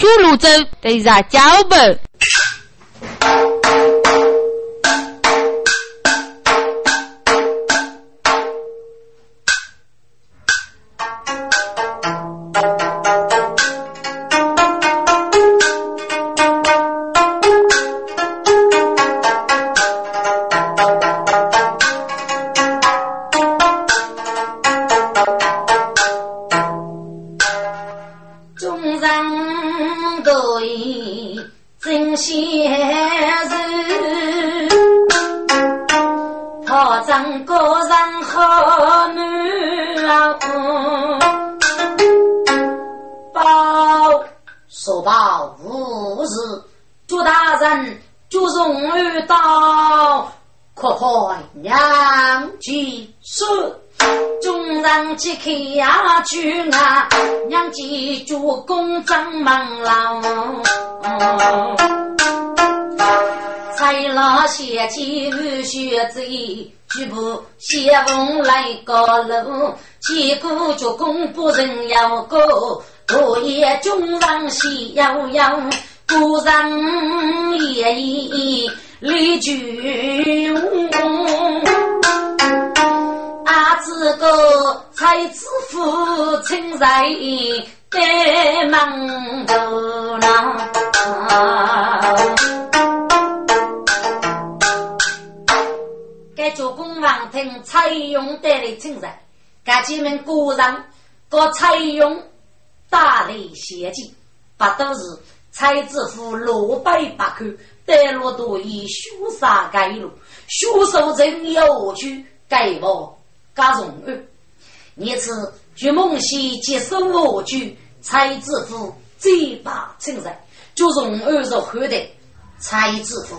修路走，得上脚本。千古绝功不人要过，昨夜中上喜悠悠，故人夜夜泪俱红。阿子哥才知父亲。在在门头呢。该做公王听蔡勇带来称赞。家姐们果然，个采用大力献计，不都是蔡知府罗百八口，带路多以凶杀盖路，凶手真有趣，盖我加容易。因此，据梦溪接受我去，蔡知府嘴巴称赞，就容易入后的蔡知府，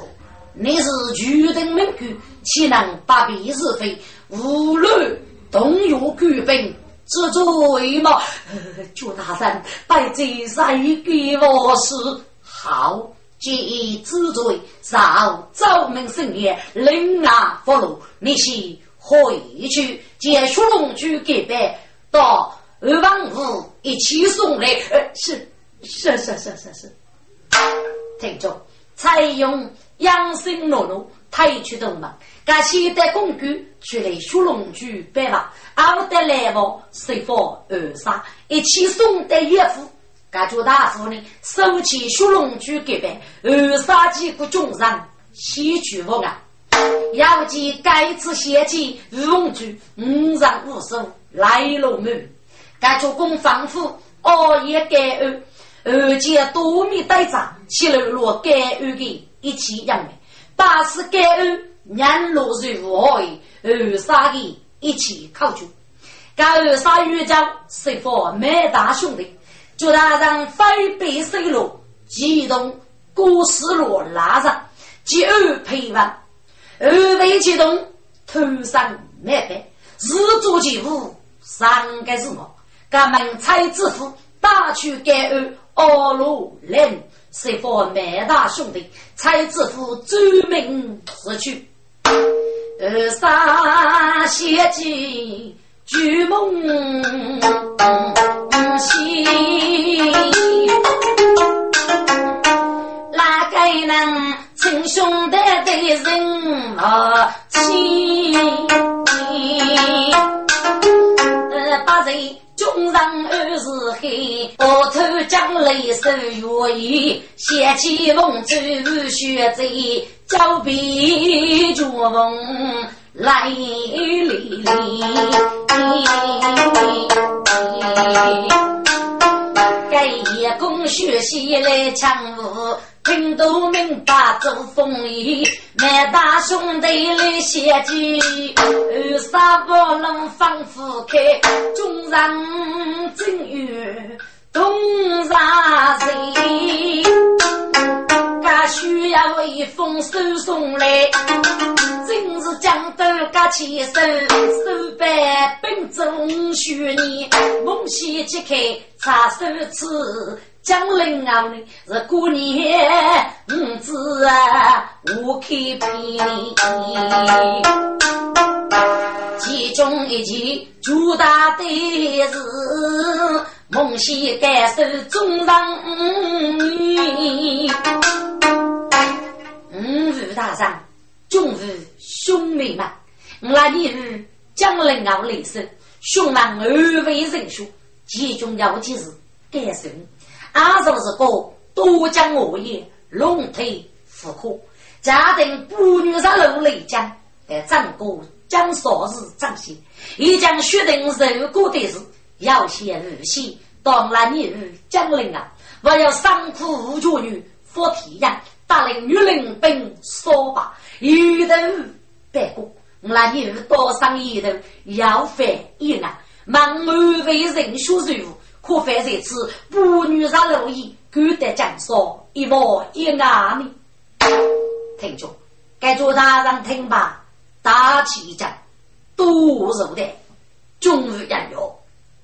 你是举定门口，岂能不辨是非？无论。动用官兵，知罪吗？朱大人，拜这谁给我是好？既知罪，上奏明圣爷，领啊佛路，你是回去见雪龙去给拜，到二王府一起送来。呃，是是是是是是，听着，采用养生路路。太去动嘛，感谢的公举去来学龙举办了，阿的来往随风而杀，一起送的岳父，感觉大夫呢收起学龙举给办，而杀几个众人，喜剧无啊，要记该次献祭龙举五人五手来龙门，感觉公防府熬夜改案，而且多米带长，起来落改案的。一起养的。八是感恩，年落水无害，二三的一起考究。该二三遇将是否没大兄弟，就他让飞背水路，激动过丝路拉上，第二陪伴，二位激动头上没白，日做起舞，三个是我，咱们才知府大去感恩二路人。谁佛麦大兄弟，才知府专门死去。二三写起旧梦醒，哪个能称兄弟的人啊亲？呃，把人。中上二是黑，额头将泪手月意，掀起风舟雪贼，脚边脚风来哩哩。该一功学习来抢舞。听都明白做风雨，满大兄弟来献计，二杀不能放夫开，众人正月东杀谁？噶需要一封手送来，真是江东噶起手，手办本中学你，梦西揭开查手指。江陵奥内是过年五子五开平，其中一件最大的是孟西干守中郎。五是大山，中是兄妹嘛。那年是江陵奥内时，兄妹二位人兄，其中尤件是干受。阿叔是个多将恶业，龙腿虎口，家庭不女上楼雷将，在张过将少日张心，一将决定受过的事，要先日先当那年日将领啊，我要伤苦无绝女，佛体样。大领女领兵说罢，一头白骨，那女多上一头要翻一案，忙安为人学任务，可犯这次不女上路意，敢得讲说一模一案呢？听着，该做大人听吧，大气讲，多肉的，终于人哟，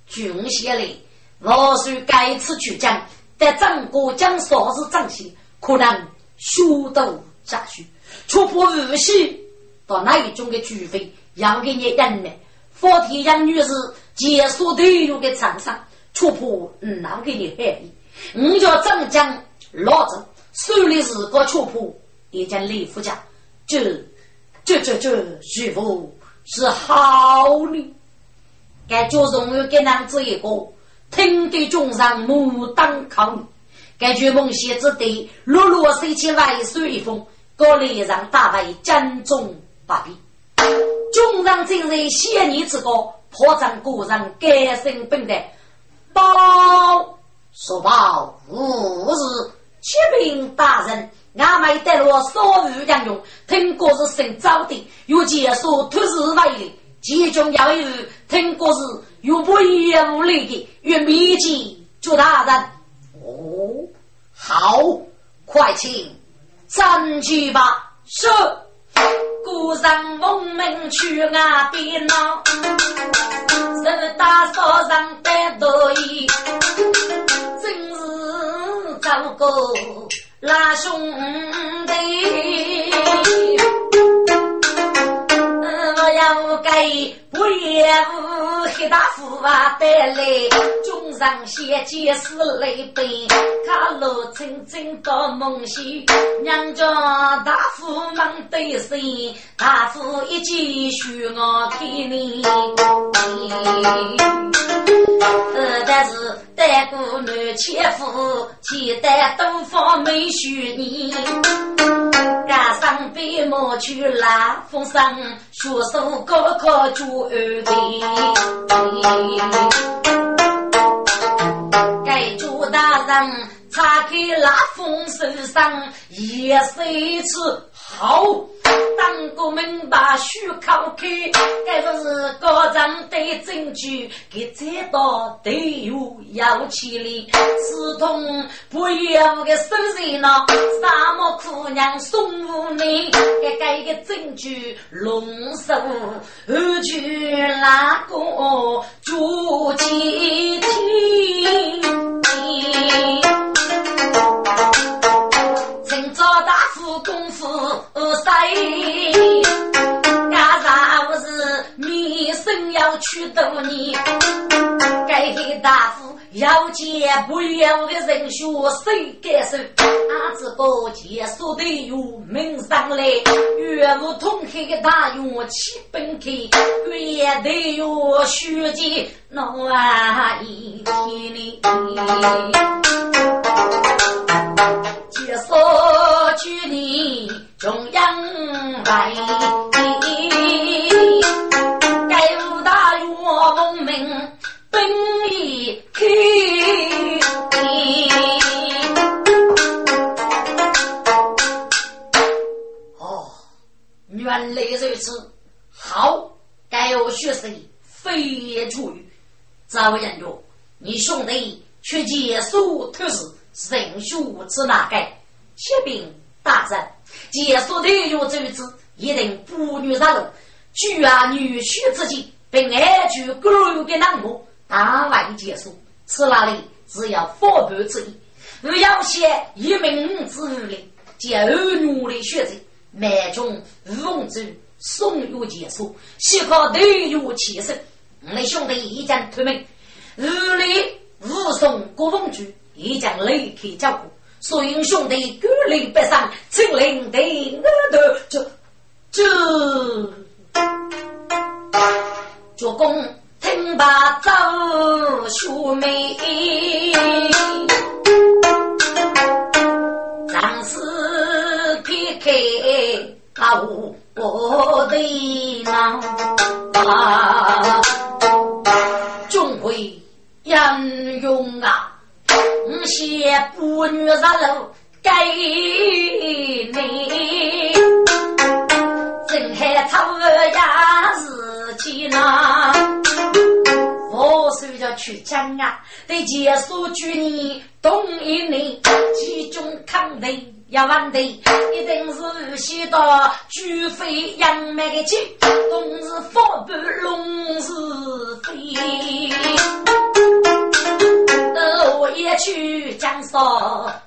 军衔里，我虽该次去讲，但整个讲啥子正戏，可能。修道下去，出破无锡到那一种的聚会，要给你人呢。佛天养女士结束队伍的场上，出破嗯，那给你害你。我叫张江老子手里是个出破，一件礼服家，这这这这师傅是好的，该就荣誉给男子一个，听得众人目瞪口呆。该剧梦写之地，落落收起外水一封，高丽让大卫将中把笔。中上今日先年之高，破绽故人改姓本的报说报无事，启禀大人，俺们带了少余将军，听过是姓赵的，有解说突事外的，其中要有听过是有不业务类的，与秘籍朱大人。哦，好，快请上去吧。是，古人闻名去外边呐，是大嫂上得多意，真是糟糕拉兄弟。我要给。我也无黑大夫啊带来，中上先见是泪奔，卡路清清到梦西，娘家大夫忙得身，大夫一见需我看你。呃，但是带过男切夫，期待东方美婿你，赶上被莫去拉风声，学手高考就。二该朱大人擦开拉风手上，也是一次好。当国民把书考开，该不是高张的证据，给这道都有要起来。刺痛不要的手人呐，沙漠姑娘送无你，该该个证据龙首二句那个朱几天，塞。干啥不是民生要去多年？该给大夫要见不要的人学谁敢说？俺这个结束的有门上来，岳母同开的大院七本开，月的有书记弄啊一天里。结束去年中央来。该五大院文明本已开，哦，原来如此。好，该有学生飞也出狱。赵人员，你兄弟去结束特事，人数之哪个？启禀大人，结束的有这一次。一定妇女上路，举啊女婿之间，并爱举各有的难过，大完结束。此那里只要反叛之意，而要写一名之女将儿女的选择，满中奉旨送入结束，希靠队友起身。我的兄弟已将退门，日里武松郭凤举已将雷开交过，所以兄弟孤立北上，请领队我的这这，主公听罢奏书妹，张氏撇开啊我的郎啊，终会英勇啊！五些妇女上路给你，正海草呀是艰难。我是要去讲啊，对结束去年冬一年集中抗敌。要完的，一定是许多巨飞扬眉的气，冬日风不龙是飞。我也去江山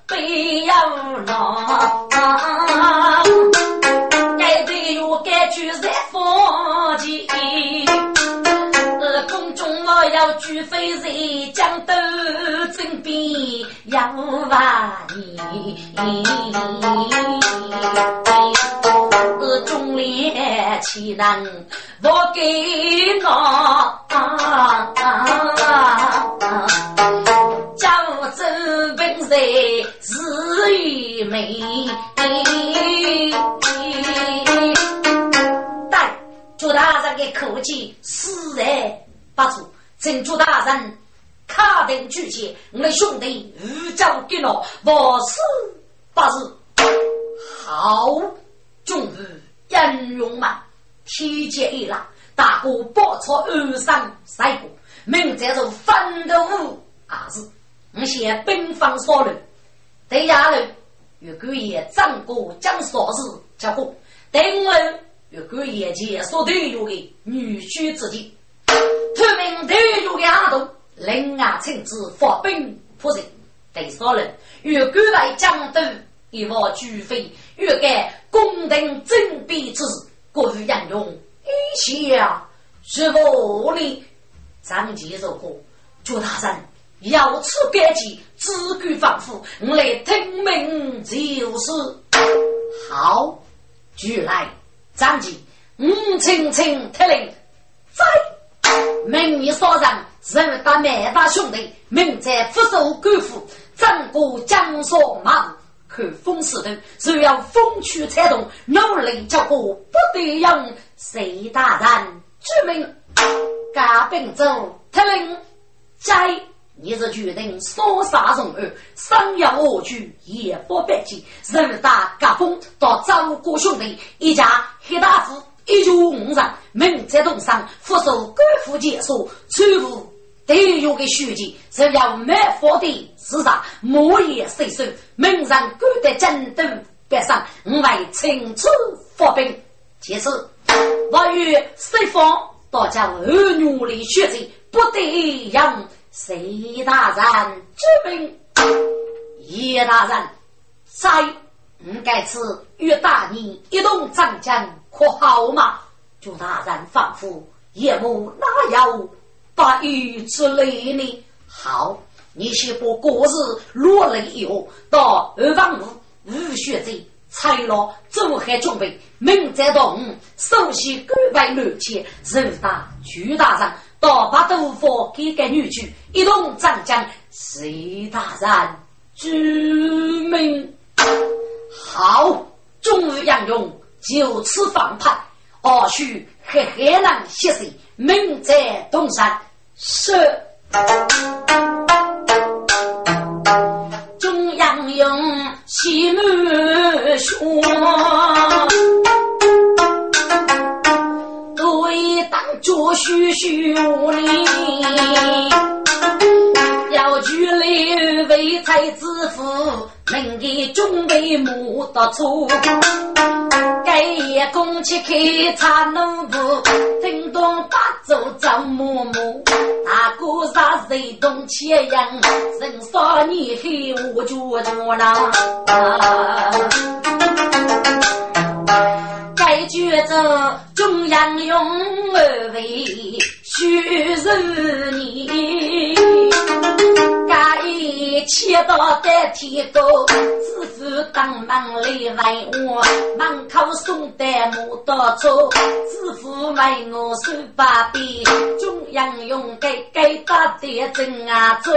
北洋浪，该对我该去在风间。宫中我要举飞在江都征兵要万年，中烈岂能不给我？是与美。但朱大人的口气。实在。八处，请朱大人卡定举荐，我的兄弟御将给了，我死八日。好，终于英勇们提前一来，大哥报错二三三个，明在做奋斗五二日，我先兵方所论，对下人如果也张过将啥事结果，等人如果也接所对有的女婿之计。出名头有的阿斗，另外亲自发兵破阵。第三人欲赶来江都，一望俱飞，欲盖攻定征兵之事，过于英勇一下是无力。张杰如果朱大人要此改计，只管吩咐，我来听命就是。好，俱来。张杰，五轻轻听令，在。明日早上，人打满把兄弟，明在福寿官府，整个江苏马看风势头，只要风趣才动，努力叫过不得用。谁大人知命？加兵州特令在，你是决定所杀从儿，生要我去也不别急。人打夹风到张国兄弟一家黑大夫。一九五人，明在东上，复受官府解说，全部都有个书记，只要没发的市场，莫言谁收。明人赶得京都北上，我为亲自发兵。其次，我与西方大家儿女的学者，不得让谁大人知命。叶大人，在我该次与大你一同长江。可好嘛？朱大人仿佛夜幕哪有把雨之泪呢？好，你先把果子落了以后，到二房屋无学者拆了，做好准备。明早动，首先各位女妾，人大朱大人到把豆腐给个女婿，一同长江。谁大人知命？好，终于杨勇。就此放派，或许和海南携手，名在东山。是中央用西门说，对当着徐徐无礼，要举来为才子夫。明的准备木到处，该夜公去开茶农铺，叮咚八走张木木，大哥啥谁动钱样？人少你黑我就着了。该举着中央用二位虚是你，一切都代替高，知府当门来问我，门口送的牡丹粥，知府问我手把笔，中央用给给打的正啊走，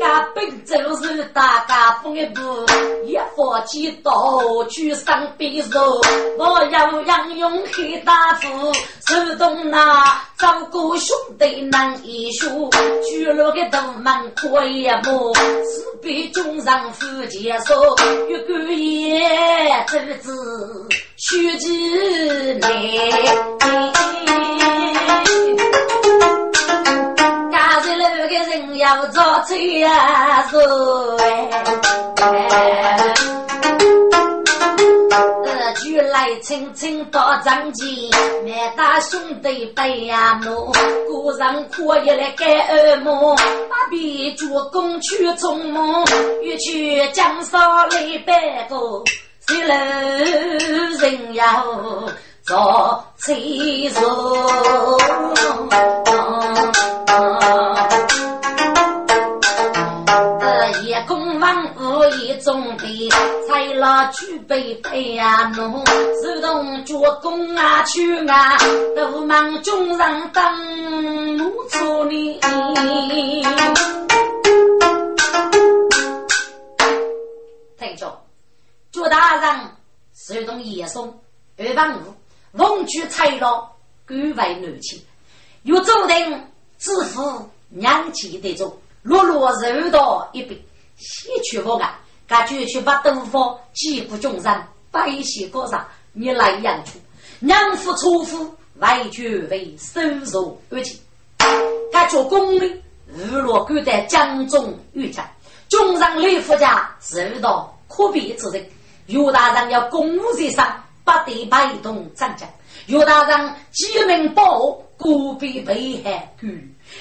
家本就是大家风一步，一佛几刀去上匕首，我要让用黑大夫手动那照顾兄弟难一数，举了个大门可以是被中上夫接受，一个也侄子须知内。家在那个人要做贼呀，做哎。举来轻轻到张前，满大兄弟背呀怒，故人可以来改耳目，把笔主公去匆忙，欲去江山来拜个，谁楼人要做贼一。中的才老举杯杯呀怒，手动脚弓啊去啊，都忙中上当怒出你。听着，脚大人手动野松二万五，奉举才老各为难情，又注定致富娘气的种，落落肉到一边，先去我啊！感觉去把东方几不众人，百姓高上，你来养出，娘夫错夫，外绝为收入而起。感觉功名日落赶在江中遇见，众人立夫家受到可悲之人。岳大人要公务在上，不得摆动张家。岳大人几名保孤必被害，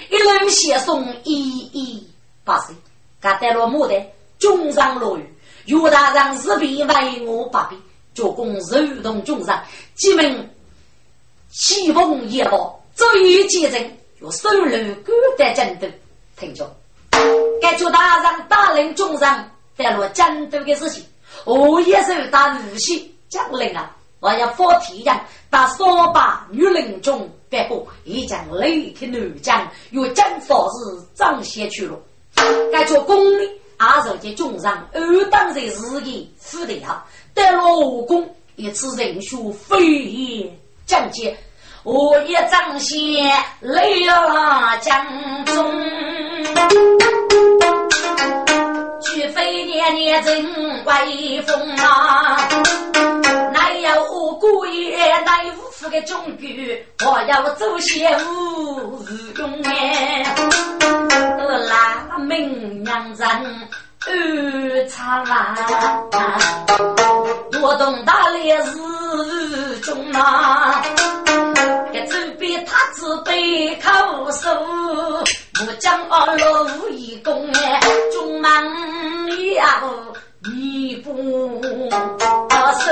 一路写送一一八岁，他带了牡丹。中上落雨，岳大人是必为我把臂，做工手动中上，几门西风一报，最见证有收入孤单战斗，听着，该做大人大人中上带落战斗的事情，我也是打武器将领啊，我要发提人打扫把女人中别过，一将雷霆男将，有将法是张先去了，该做功力。阿寿的中上，二当在日夜负的他，得了武功，一次人数飞檐将接，我一张先来了江中，举飞年年真威风啊！哪有姑爷哪有夫的忠举，我要做些无用哎。拉名娘人二茶碗，我懂大烈日中啊，一走边他只背口手，我将二路义工哎，中忙要你不收，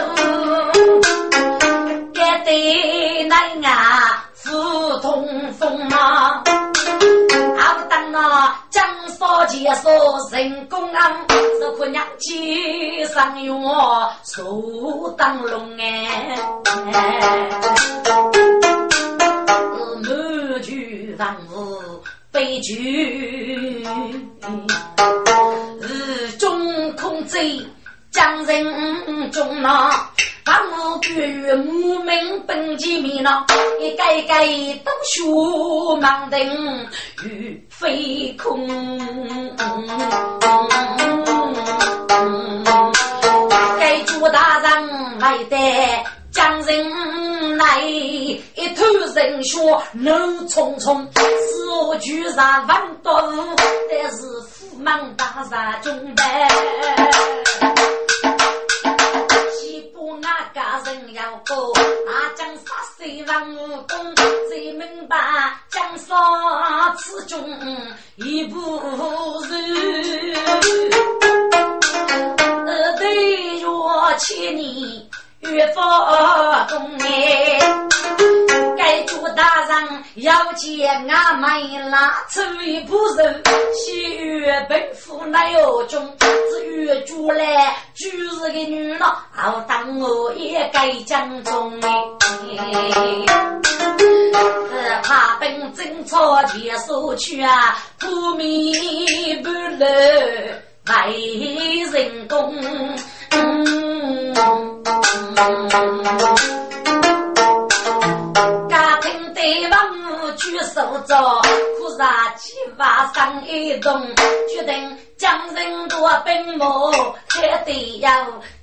该得那呀，不通风啊。那江少杰说人工啊，这可娘街上用手当龙哎，满句房屋悲剧，日中空贼将人中啊。把我举母名本记名了，一个个都学盲人与飞空。该朱大人来的将人来，一头人血怒冲冲，是我居然万多，但是驸马大人中白。人要过，那将杀谁王武功？最明白将杀此中一不如。对月千年月发功哎，该做大人要见俺们拉，出于不仁，喜悦本府乃有中，至于主来主日的女郎，好当我也该讲中。只怕本正朝前所去啊，不灭不落为人公。对王举手着，可是七八上一动，决定将人夺兵马，还得要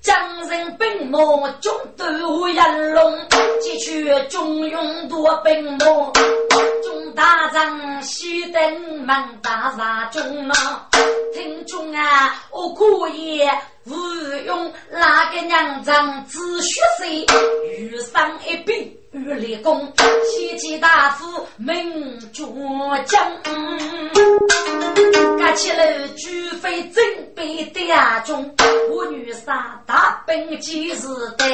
将人兵马中夺人龙，继续中用夺兵马，中大将西登门大杀中了，听中啊，我可以。吴用那个娘长子血水，遇上一笔玉立功，西岐大夫名绝将，干起了举飞正北的阿中，我女杀大兵几时的，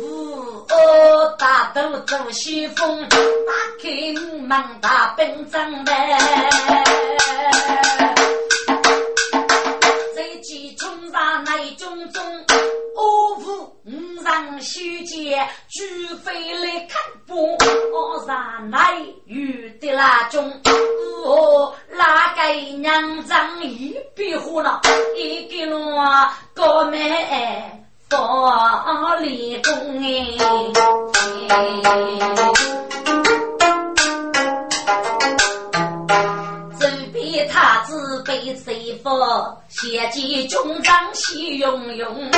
吴大都走西风，打开门大兵张门。内中中，我父五上修建，举飞来看波，我上来遇的那种，我哪个娘长一笔火了，一个罗高妹放立功哎。谁俘？先见军长喜涌涌，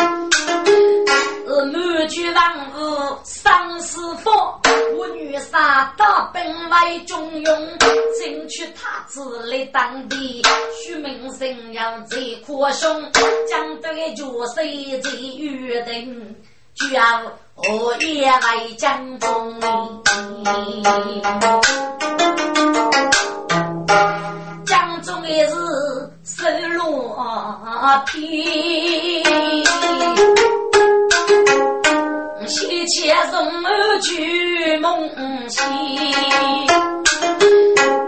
满卷王屋生死方。我女杀大本为中用，争取太子来当地。许名声要最可凶，将对决谁最约定？就要我也来江中。江中的是收罗皮，西前从儿去梦西。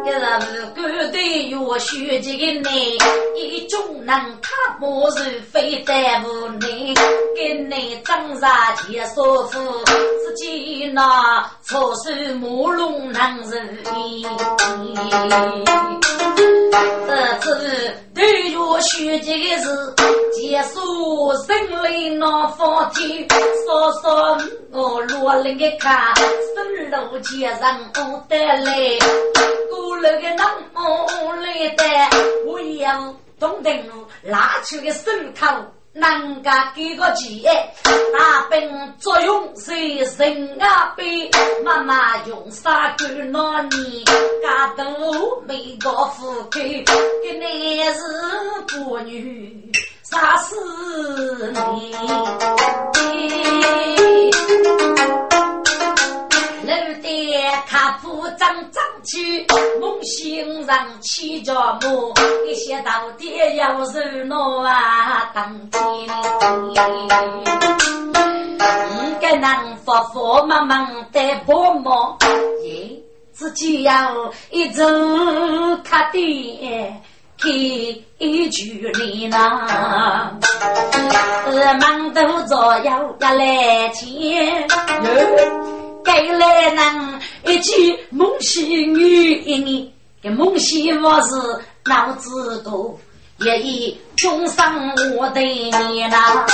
一日不对月雪几个内，一种人他不是非得无奈，给你长沙前说服，自己那错手马龙难人意。这个字，结束生来那方天，说说我落了个卡，生路前上不得来。过了个那么来的，我要东登路拉出个手套，人家给个钱，大兵作用是人啊背，妈妈用啥干那年，家都没个富贵，给男是妇女杀死你。路的卡铺张张起，梦醒上起着梦，一些到底要热闹啊，当天。五个人佛佛忙忙的婆忙，耶，自己要一走卡的开一句里呢，忙都左右要来钱。该来人一句梦溪女一年，给梦溪我是脑子多，也已终生我的你啦。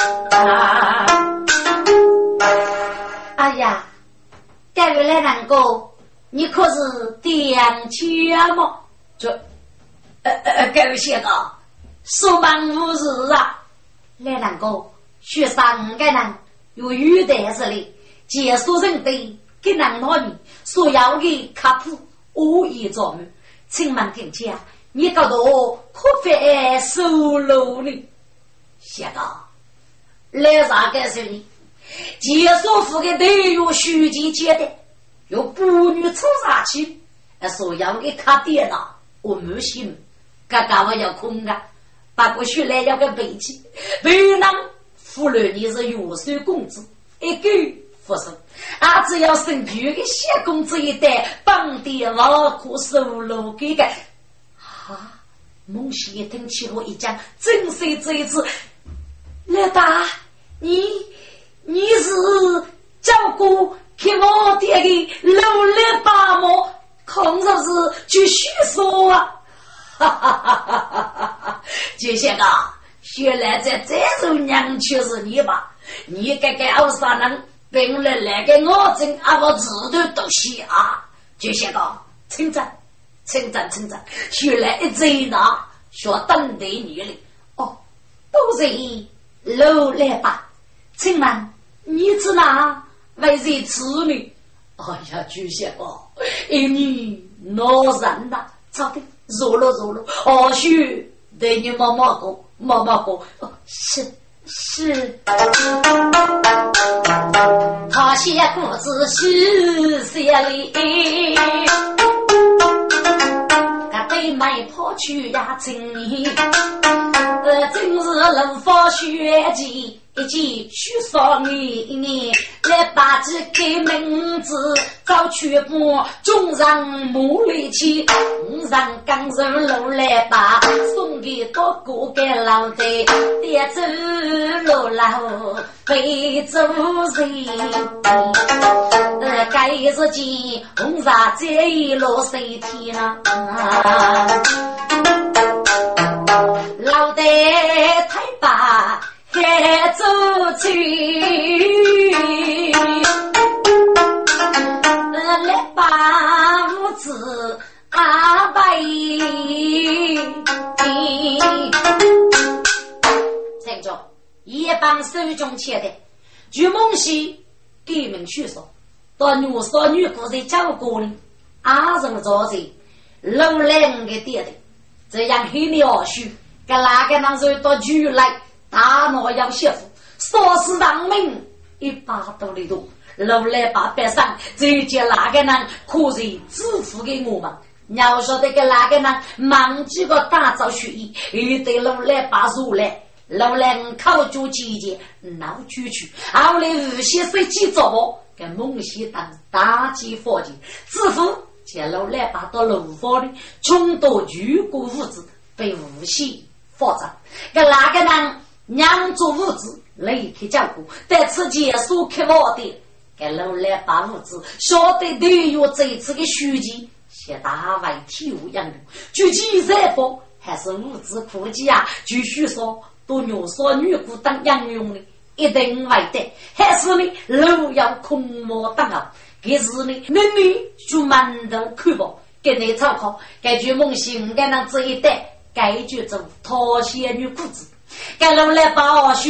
哎呀，该位来人哥，你可是点钱吗？这，呃呃，该位先生，说忙无事啊。来人哥，学生个人有语带子的，结束人的。给男老女所要的卡普无一着门，请问听见你搞到可费收入呢？写道：来啥个是你？介绍府的内容书记接的，有妇女抽啥去？所要的卡电脑我没信，刚刚我要空啊，把过去来了个背起，为难妇女你是月收工资一个。不是，俺只要生女的小公子一代，帮的劳苦收入给个。啊！孟西一听起我一讲，真是这一次，老大，你你是照顾给我爹的努力爸母，空着是去叙说啊！哈哈哈哈哈哈！就像啊，原来在这种娘却是你吧？你这个二三人，本来来给我挣啊，我自头都西啊！就像个称赞，称赞，称赞，原来一贼呢，说等待你了。哦，都是老来吧？请问你指哪为谁子女？哎呀，就像个一女老人呐，操的！弱了弱了，或许对你妈妈过，妈妈过，是是。他写故事是写里，他被卖破去呀真，呃，真是能发血迹。一记许少你你来把这个名字找去不中上木里去，上刚柔路来把送给多哥给老的，别走路老非走人，呃，该是见红纱这一路谁天啊？老的。该走去，来把屋子安排。陈总，一帮手中签的，据梦溪给们叙说，到女少女姑在教过呢，阿人做在楼兰的店的，这样黑鸟须，给哪个男人到局来？大闹要媳妇，杀死人命一百多里多，路来八百上，这叫哪个人可以支付给我们？要晓得个哪个人忙几个打造血衣，又得路来把入来，路来考究季节闹出去，后来无锡飞机做我，跟孟西当大吉伙计，支付见路来把到楼房里，穷到巨国物资被无锡发展，个哪个人？娘做物资，立刻照顾。在此结束开我的，给老来把物资晓得队友这次的书记，写大为体无养用。具体再说，还是物资库计啊，继续说，多牛说女姑当养用的，一定会得。还是呢，路要空莫当啊。给是呢，妹妹就满头看吧，给你参考。该句梦醒，该能这一代，该句做讨仙女裤子。该路来报书，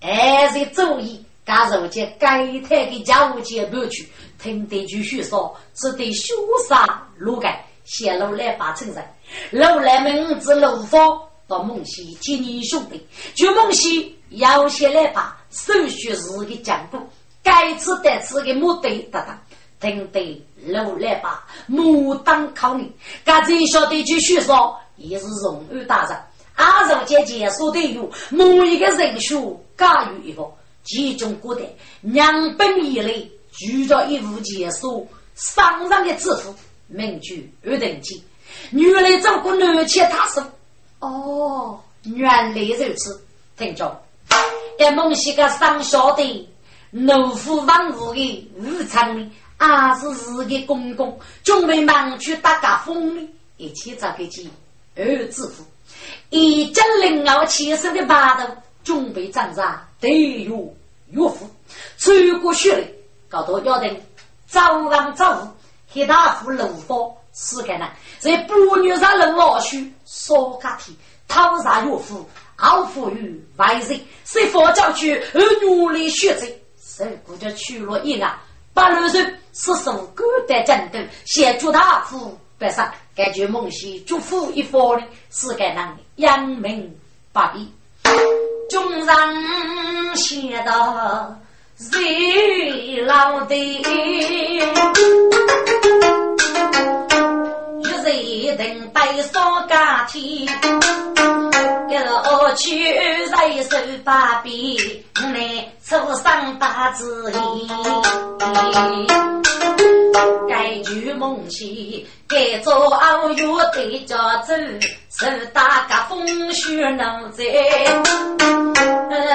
还是注意，该如今该台的家务间不去，听得继续说，只得潇洒路改，写路来把称赞。路来名字路方到孟西接你兄弟，就孟西要写来把手续是个讲故，该次得此的目的达到，听得路来把牡丹考虑，该这晓得继续说，也是荣誉大人。阿如姐姐说的有某一个人数加于一个，其中古代两本以内举着一副结束上上的字符，名句二等记。原来照顾男妾，他说：“哦，原来如此。”听着，在孟西个上小的怒夫王府的武昌里，阿是日的公公，准备忙去打家风里，一起找个鸡二字符。一将灵儿起身的八头，准备战杀，队友岳父，穿过血泪，搞到要等早上早午，黑大夫怒火四个呢，在半月上楼老去烧家体，讨杀岳父，傲父于外人，是佛教区而努力学者，受苦的去了一案，八六人是受孤的战斗，协助大夫。白上，感觉梦溪祝福一方的是该人扬名百里，中上写到谁老的，一人等待少家天。我去人手把柄，来出上大字意。该句梦起，该做傲月对家走，是大家风雪能在。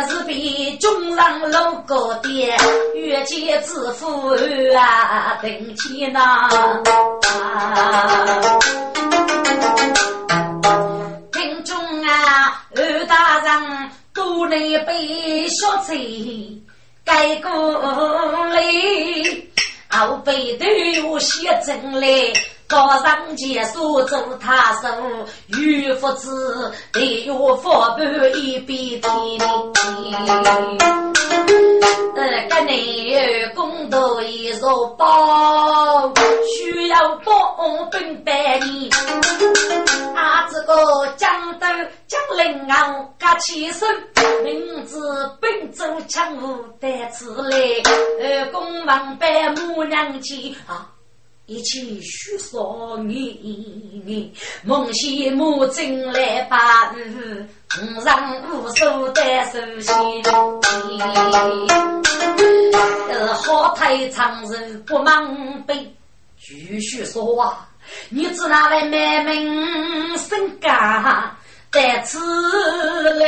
是比中上路高点，遇见致富啊，等钱呐。听众啊，二大人都能被小菜盖过来。后背都有写真来，高上结束做他手，玉福子得有佛半一边天。呃，个内公道一座宝，需要帮本百年。啊，这个江都江陵啊，噶起身，名字本州强武带此来，二公王拜母娘亲啊。一起许说你，梦西母进来把日，五上五手带手心。呃，好太长人不忙背，继续说啊，你只那位美名身家在此来。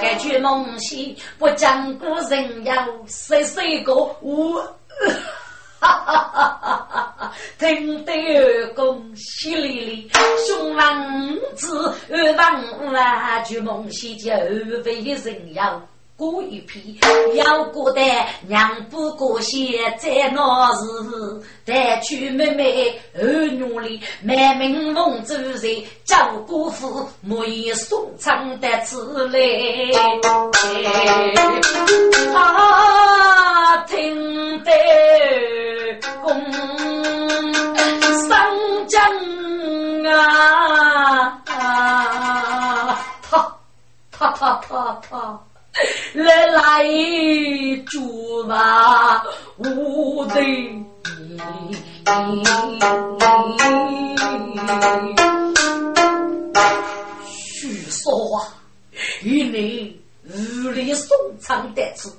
该句梦西不讲古人要谁谁个我，哈哈哈哈哈！听得恭喜哩哩，兄王子二王啊，句梦西就二位人要。过一批，要过得娘不过些，在那时带去妹妹儿女里，满门奉主人，叫姑父莫以送长的此来。啊，听得公上将啊，他他他他他。来来住吧，我的。徐说啊，与你日里送唱得词，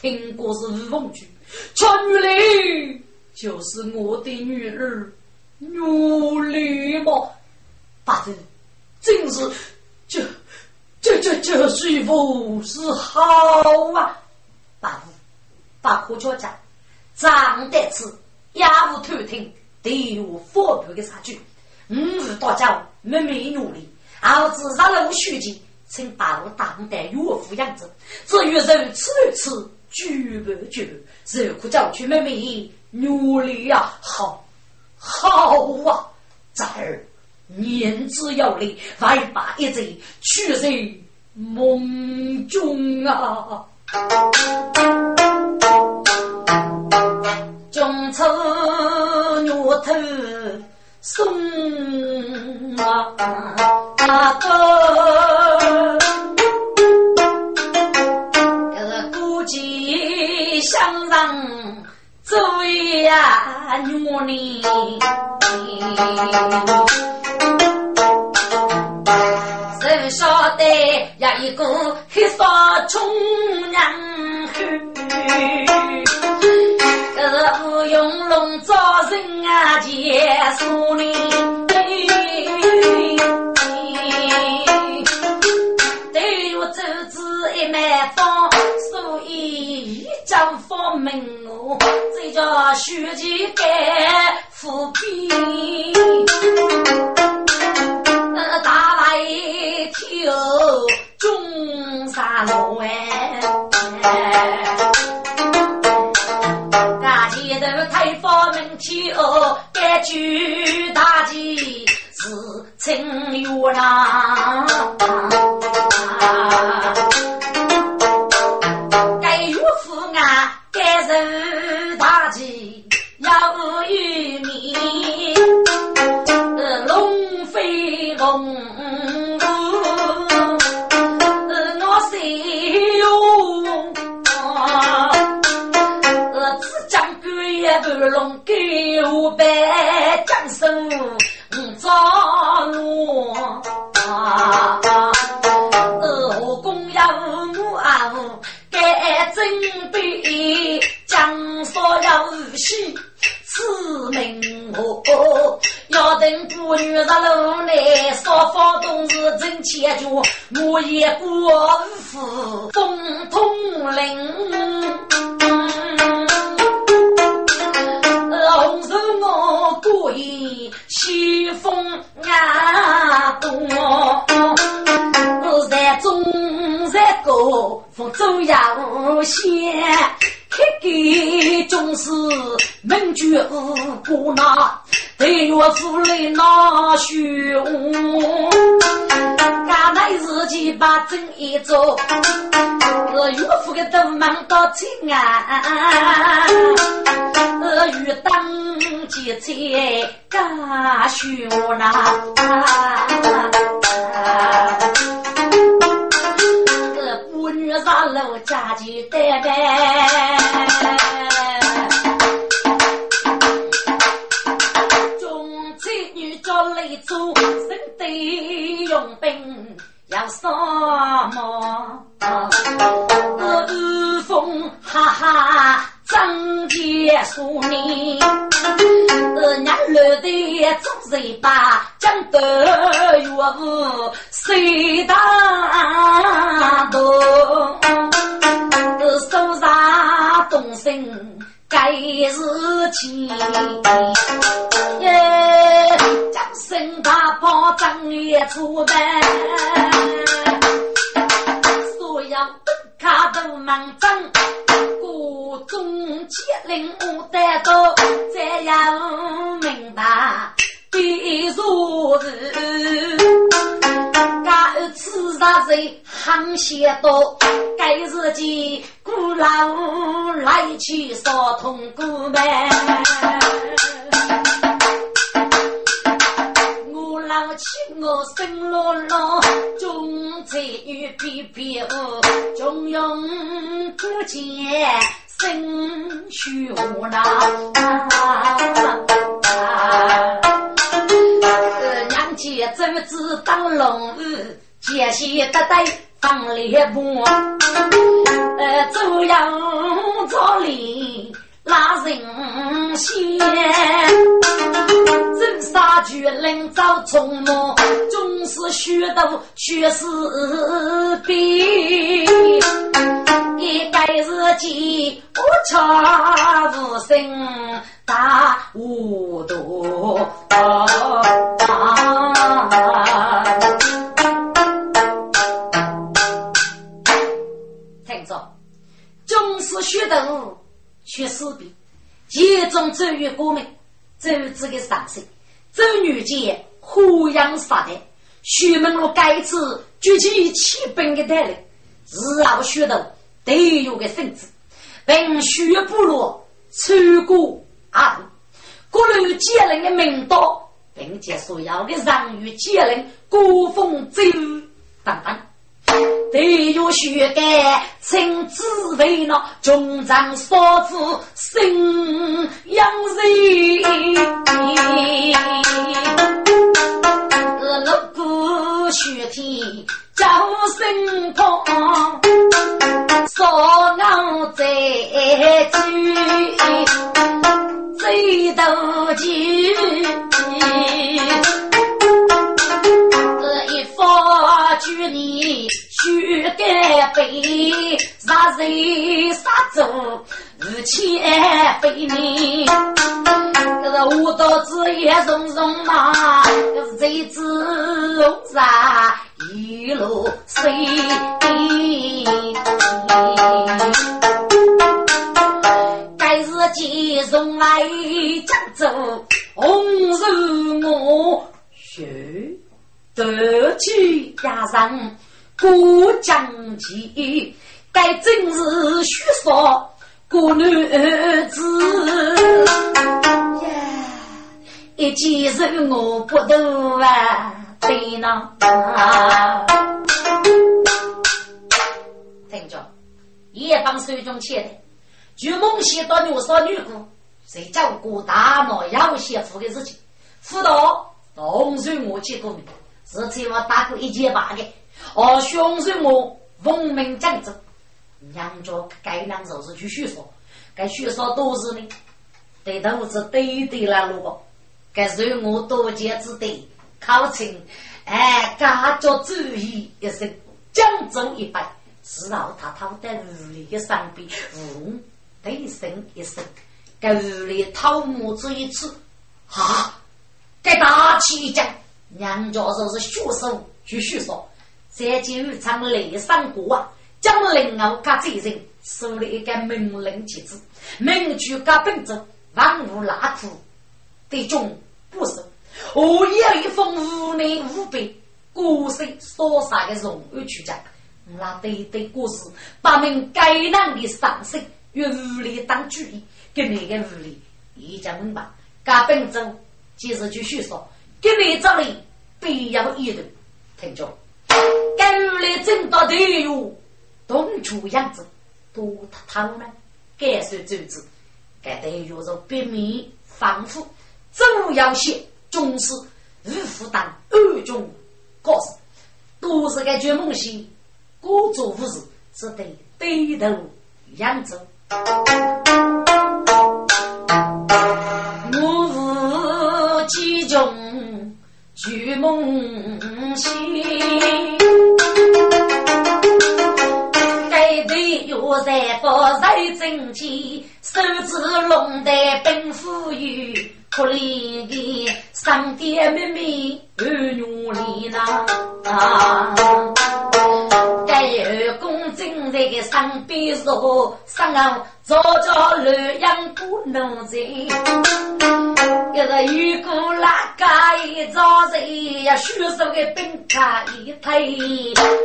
听过是吴凤菊，全女里就是我的女儿女丽吗？大人，真是这。这这这媳妇是好啊！大夫，把科学家长得吃，也无偷听，都有佛牌的差距。五日大家妹妹努力，儿子上了书记，请把我当得岳父样子。至于肉吃不吃，举不举，只可叫去妹妹努力呀！好，好啊，崽儿。念之有理，外把一贼，取在梦中啊！中秋月头送啊哥，这古迹相让走呀，女哩。一个黑发冲娘可是不用龙招人啊，结束哩。对我周子一满方，所以一将方门我，这叫虚情盖浮萍。大来跳中山路哎，大街头开发门跳，该举大旗是清月郎，己把正一做，岳父的都忙到亲啊，遇当几次干虚无那。女上楼家具带呗，中妻女叫来做，身得用兵要什么？日风哈哈。张杰说：“你二娘乐的做谁把讲得岳父谁大度？手上动身该是情，耶！将身大炮张也出门，所有卡都忙张。”我中结令我得到，这样明白必如是。该此杀人行邪多，该自己孤老来去少痛苦呗。我老亲我生落落，中才与皮皮哦，中用不见。生虚无那，娘家走子当龙儿，杰西得得放猎步，呃，走阳朝里。拉人先，杀巨人遭虫魔，总是虚度虚实比。一该日记无差无声大无度。听着，总是虚度。却死笔，其中周瑜过门，周子的上身，周女杰虎阳杀的，徐门路该次举起七本的带领，日后学徒都有个身子，并徐部落穿过阿古各路杰人的名刀，并且所要的人与杰人古风周等等。对有血干，亲自为那中长嫂子生养人。二六股血体叫声痛，少熬在酒，醉斗酒。一发举你。须该被杀人杀走，日前被你，这个舞蹈子也融融嘛，这是贼子龙杀一路飞。该日集中来江州，红日我血得起压上。过江记，该真是虚说过女子呀。一见人我不懂啊，对呢。听着，夜帮手中切的，就梦想到女少女姑，谁叫过大闹要媳妇的事情？辅导同时我见过面，是请我打过一节八的。而兄弟我奉命将走，娘家该两就是去叙说，该叙说都是呢，对头子对对了路过，该随我多见之地考清，哎，家家注意一声，江州一拜，知道他讨得屋里的上边，嗯，对声一声，该屋里讨木子一次，啊，该大气一讲，娘家就是学手去叙说。在今日场雷上过啊，将灵奥卡这人收了一个命令旗帜，名句加本州，万物拉苦，对中不守。我有一封无内无背，故事所杀的荣誉去讲，那对对故事，把命该难的上身用无力当主意，给那个无力一讲明白。加本州接着继续说，给你这里必要一头，听着。该屋里正到队友，东出样子，多他头呢？该说周子，该队友是白面防腐，主要些重视日负担二中高事，都是个绝梦戏，各做无事，只得低头扬州。我是其中绝梦戏。我在高手正气，手指弄得并富裕，可怜的上爹妹妹儿女里呐。该二公正在个上边坐，上岸早早乱养不能在。一个雨过拉嘎一早晨呀，许手的兵卡一推，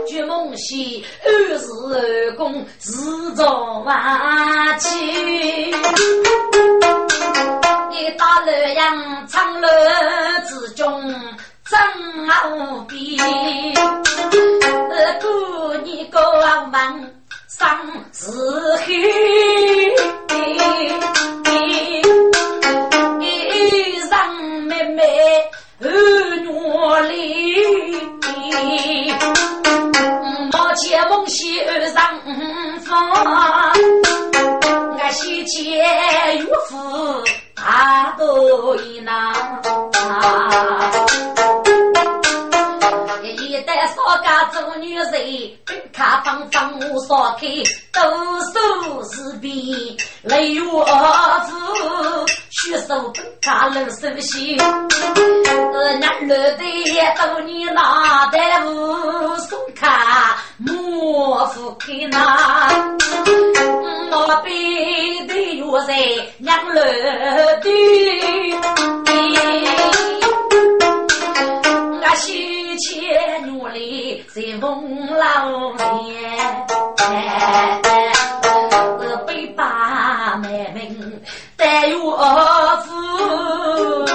举梦西二十二宫自早晚起。你打洛阳长乐之中真无比，过年过忙上是黑。儿女里，莫见梦西上房，我西见岳父大都一囊。一代少家做女人，卡方方我少开，都手是比雷我子，举手本卡冷手心，呃，男的都你拿的无送卡，莫夫开那，我背的又在娘儿的。西前努力在风浪面，带我夫，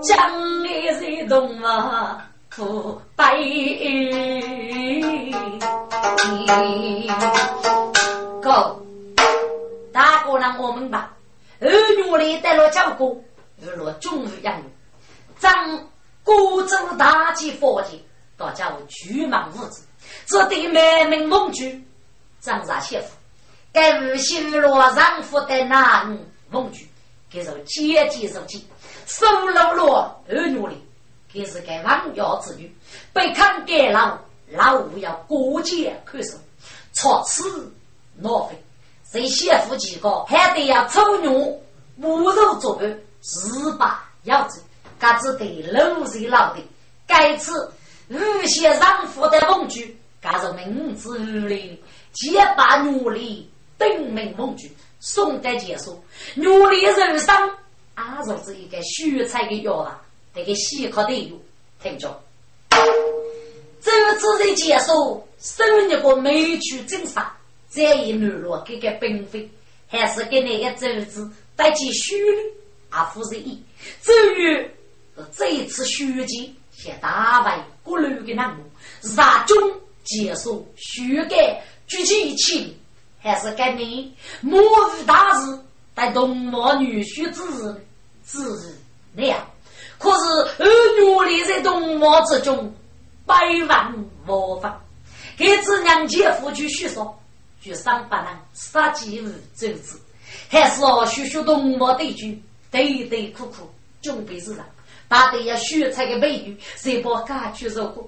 将来在东啊苦白。哥，大哥让我们吧，儿女里带了教过，儿女终于养长。古州大吉佛节，大家我举忙无止。这对满门梦举，张啥媳妇？该无心罗丈夫的男梦举，给是姐姐手机，手落落儿女里，给是该王家之女，被看给老老五要过节看守，错此挪非。这媳妇几个还得要丑女母肉作伴，十八要子。他只对六岁老的，该次无限让夫的梦句，他是名字里结把努力登门梦句，宋代结束，努力人生，啊，就是一个虚材的药啊，这个细考的有听着。这次的结束，生一个美曲正杀，这一段落给个并非，还是给那个周子带起虚的啊，夫人意，至于。这一次虚击，先打败国路的南部，杀中结束虚改举起一起，还是给你末日大事，在东漠女婿之日之日那样。可是儿女里在东漠之中百万模仿，给子娘姐夫去叙说，就上不能杀鸡无周子，还是哦，学学动物对局，对对苦苦，准备日常，把得要学才的美女，谁把家去如何？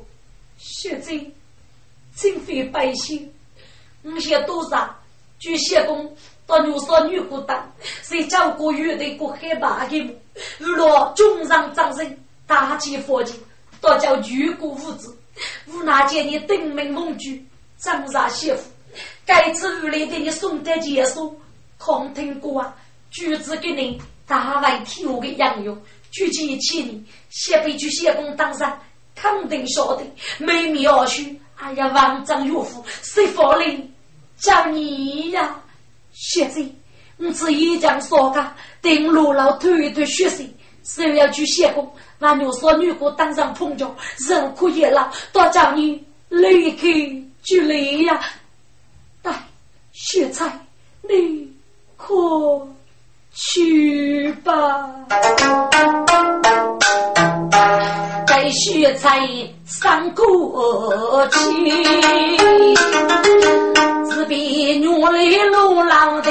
学真真非百姓，我些多少巨蟹公到牛少女孤单，谁照顾乐队过害怕的目？如若中上掌声，大起佛经，都叫举国无知，无奈见你登门蒙举，长啥媳妇？该次屋里给你送的结束，空听过啊，橘子给你大碗挑的羊肉，举起起你，先别去谢公当上，肯定晓得美名而去。哎呀，王丈岳父，谁发令叫你呀？现在我只一将说个，等罗老推一推血水，谁要去谢公，把牛说女姑当上碰脚，人可以了，多叫你离开就离呀。雪菜，你快去吧。在雪菜上过去，只比努力路老的。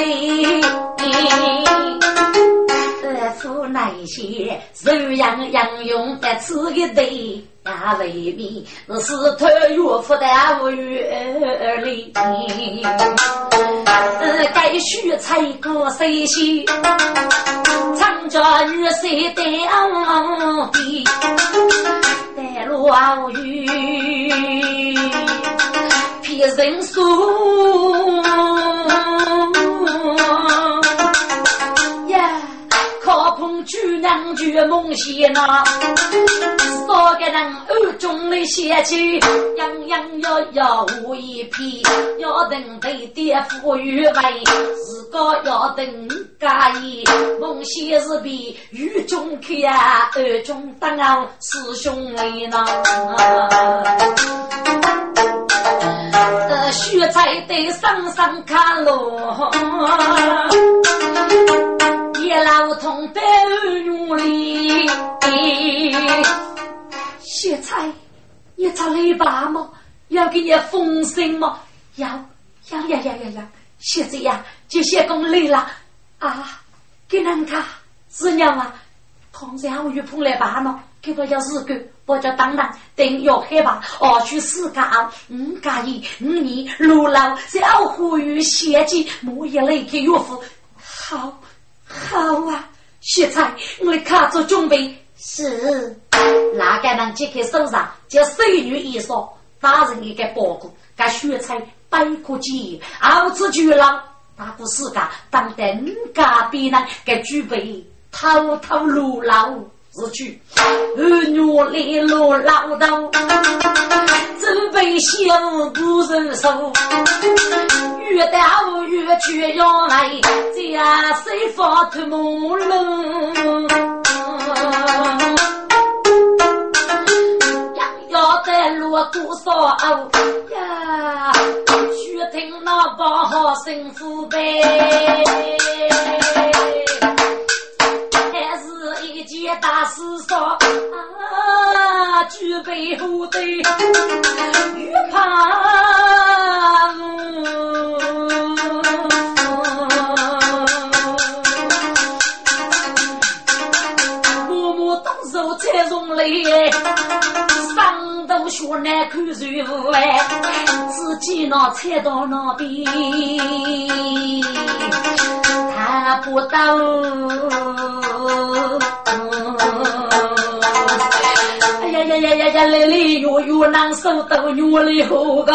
手痒痒用的吃个对呀，未必是头岳父的无月里。该学才个谁些，唱着女婿的的，带路雨，别人说。举娘举梦仙呐，三个人暗中的嫌弃，样样要要我一批，要等被爹父与为，自个要等家业。梦仙是比雨中看啊，暗中当师兄妹呐。呃，学才得上上看喽。也老同得努力，雪菜，你找雷爸吗？要给你封神吗？要，要要要要要！现在呀，就先公累了啊！给人看，是娘啊！同时我又碰来爸吗？给我叫日狗，我叫当然，等要害怕，哦，去死干！五加一，五年六老，小虎与血迹，莫一雷给岳父好。好啊，雪菜，我来卡做准备。是，哪个能揭开手上，叫手女衣裳，打人一个包裹，给雪菜百颗鸡，熬子巨浪，大过世界，当得五家必能给举备，滔滔路老。是去，儿女来路老道，准备羡慕古人手，越到越去要来，家谁发脱木龙？要要在锣鼓扫呀，去听那把好声呼呗。大师说啊，举杯后队玉盘，默默动手才容泪，上头学难看谁无哎，自己那菜刀那边，不到。哎呀呀呀呀呀！来来哟哟，难受到女里后个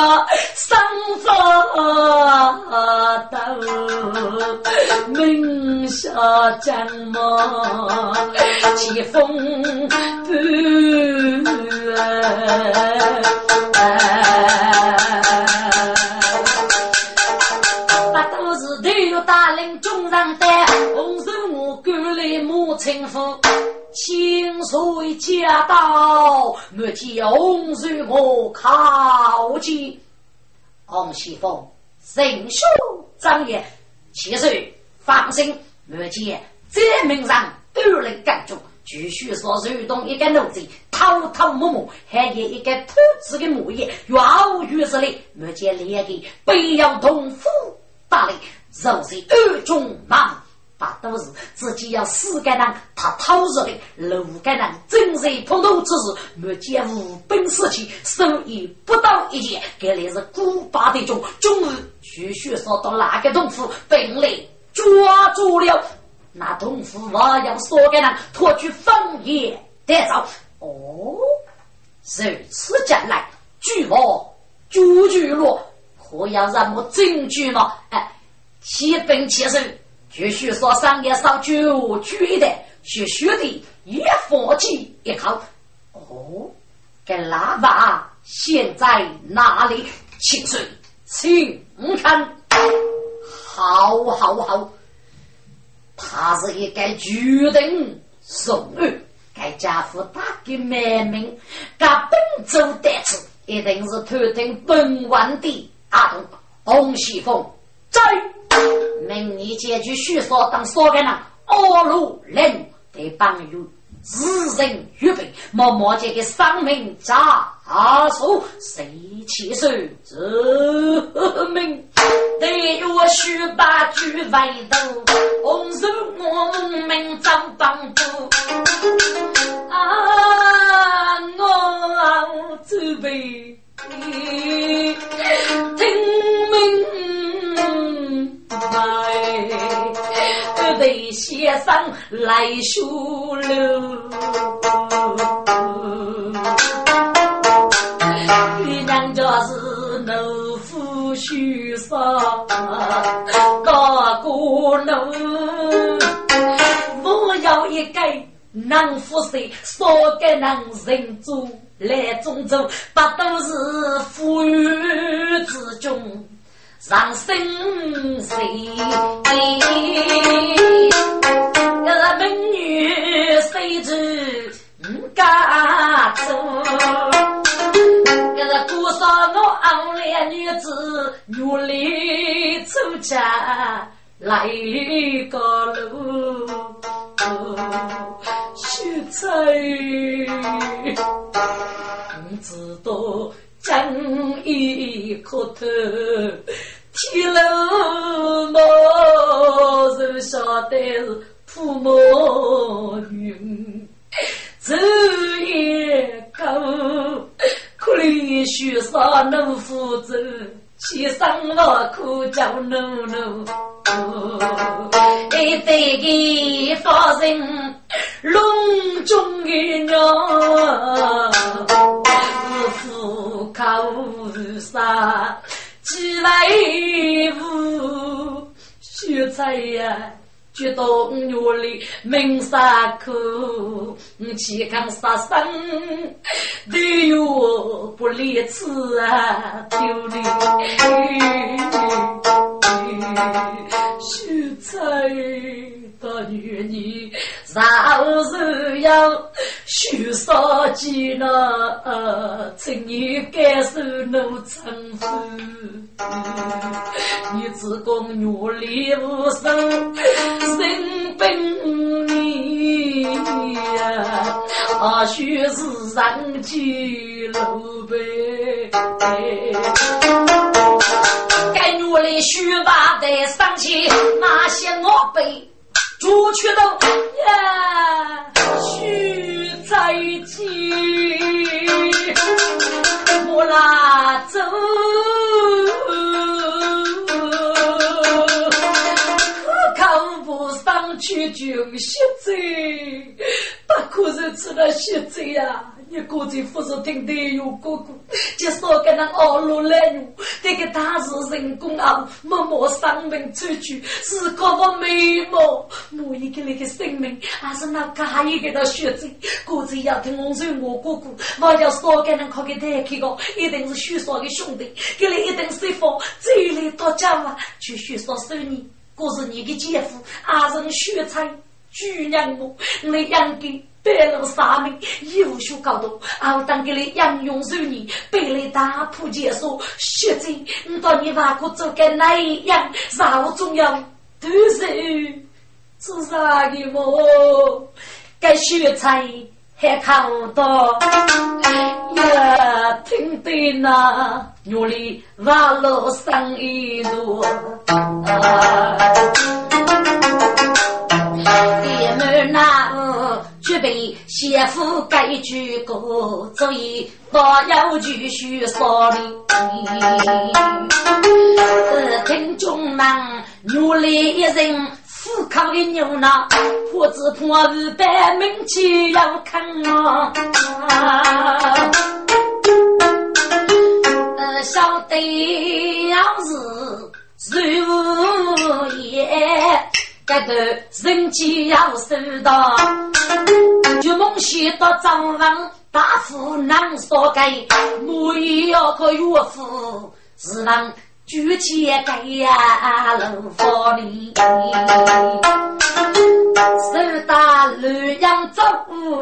生发抖，门下将么起风不？水驾到，莫见红日我靠近。洪熙凤，神书张爷，其实放心，莫见这名上都能干住。继续说，如同一个奴才，偷偷摸摸，还有一个土子的木叶，药物于是里，没见两个背要同夫打理，肉是二中忙。把都是自己要死干人，他偷着的；路干人，正在碰头之时，没见无本事去，手艺不到一件，给来是古巴的中，终日徐徐说到那个洞府，本来抓住了那洞府，我要说给人脱去方言带走。哦，如此讲来，据我朱巨罗，可要让我证据吗？哎，七本七手。继续说商业少酒举的，学学的也放弃一口。哦，这喇叭现在哪里？请说，请看。好好好，他是一个决定送儿，该家父打给妹妹，该本州得子，一定是偷听本王的阿东洪西风在。明年结局许说当说个人，二路人得帮助自人预备，默默这个丧命扎手，谁起手这命？得我须把举外头，红手我们明早帮助啊！我准备听命。来，得先生来修路。你娘家是农夫修上高过路，我要一个能富谁，少个能人做来种种，不都是富裕之中。上生谁？个美女谁知家中？个多少我昂脸女子努力出家来个路，秀才，你知道？正义可透，天路莫人晓得是父母云，昼夜高，可怜学生能负责，千生万苦叫奴奴，一代的发人隆重的鸟。口上几来无秀才呀，觉得月里门上苦，健康杀生，对我不离此啊，丢脸。秀才。个女儿，上是要许少几那，请你感受奴成夫。你只讲努力无数，生本你呀，啊，许是上几路呗。该努力学把得上去，那些我辈。朱雀刀呀，须再见，我拉走，可看不上去就血罪，不可是吃了血罪呀。你估计不是听得有哥哥，就说给那二路来用，这个他是人工啊，默默生命出去，是个我美貌，每一个那个生命，还是那家一个的血罪，估计要听我说我哥哥，我要说给那靠给带去个，一定是许少的兄弟，给你一定是放这里到家嘛，去许少收你，可是你的姐夫，阿人血菜，举娘母，你养的。白露杀命，有学高度，我当给你养用十年，被你打破解说，血贼，你到你外国做个哪一样？啥物重要？都是是啥的么？该学才还看不到，也听得那屋里瓦楼声音多。啊姐夫该举歌，所以大要继续说理。听众们，屋里一人。富康的牛郎，婆子婆二百名气要看啊！呃，晓得要是入夜，这头人气要收到，就梦想到张王大夫难说给，我也要靠岳父是能。举起盖呀，楼房里，手打洛阳走，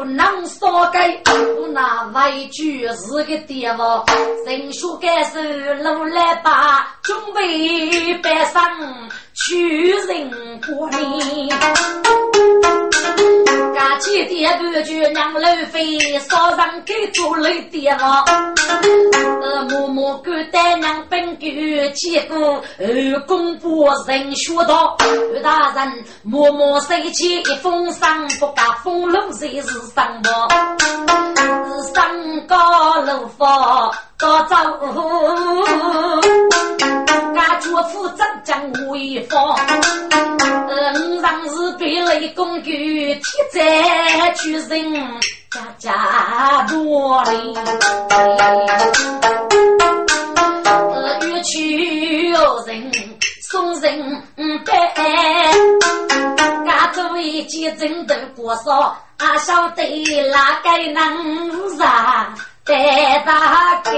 能说盖，我那外举是个地方，人说该是路来把，准备摆上去人过年。家起爹不就娘老飞，烧上给做累爹王。呃，默默给带娘本狗，结果二公婆人学道。二大人默默收起一封信，不敢封路谁是上报？是上高楼房高走。俺岳父长江威风，嗯，上是被雷公举铁在举人家家多哩，越去人送人拜，俺作为见证的过少，阿晓得哪个能啥带大开。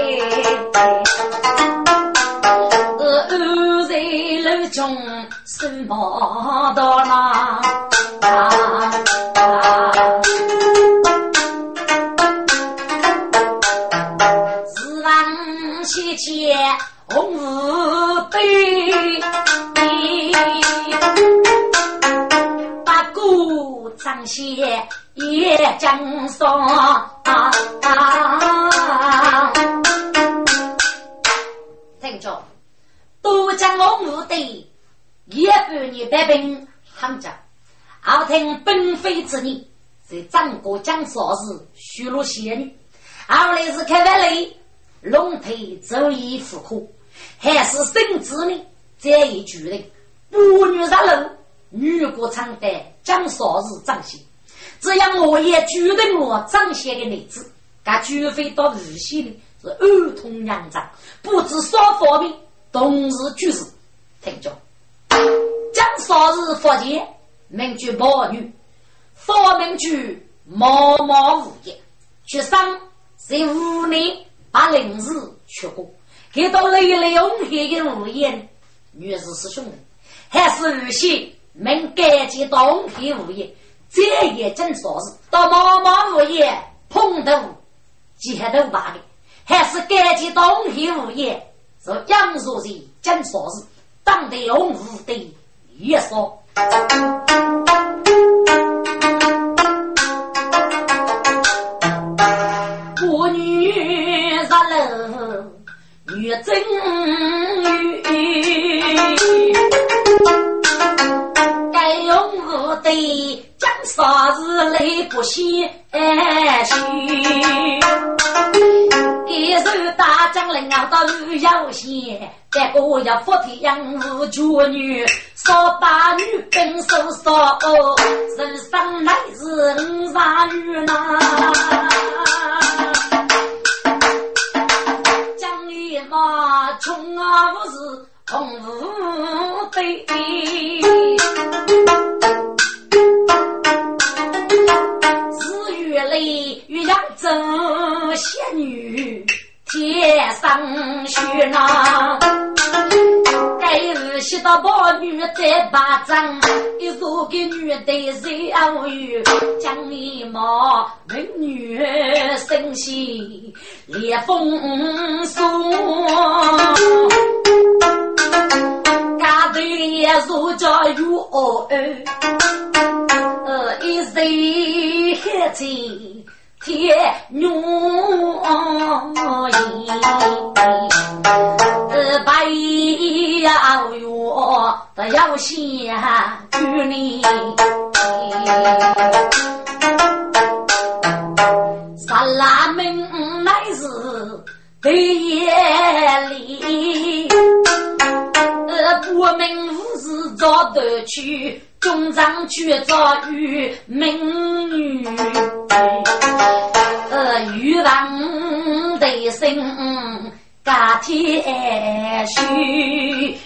在张国江少时许了仙女，后来是开完雷，龙腿周易复活，还是生子呢？这一决定，不女杀楼，女国长代江少时张先，只要我也决定我张先的女子，他绝非到日西的是儿童养长，不知啥方面。冬日居士，听着，将少日福建名句宝女，方名句毛毛无言，学生在五年把零日学过，看到累累红黑的无言，女士师兄弟，还是有些名感激东黑无言，这也真少日到毛毛无言碰头接头罢的，还是感激东黑无言。是杨素人讲啥子？当得红五的也说，真女，该用五的讲啥子来不稀虚。一手大将领啊，到路要险，再个要福天养父绝女，少把女兵手少，人生乃是五杀女呐。我，不是空无对。里遇上真仙女，天上学呐。该日写到宝女在巴掌，一座个女的谁偶遇？江一毛美女身心烈风送，家头也如家有儿。一岁孩子天女呃，白呀哟，的要先娶你。三拉门乃是第夜里，呃，不明物事早得去，终藏却遭遇命运。呃，欲望得生，改天虚。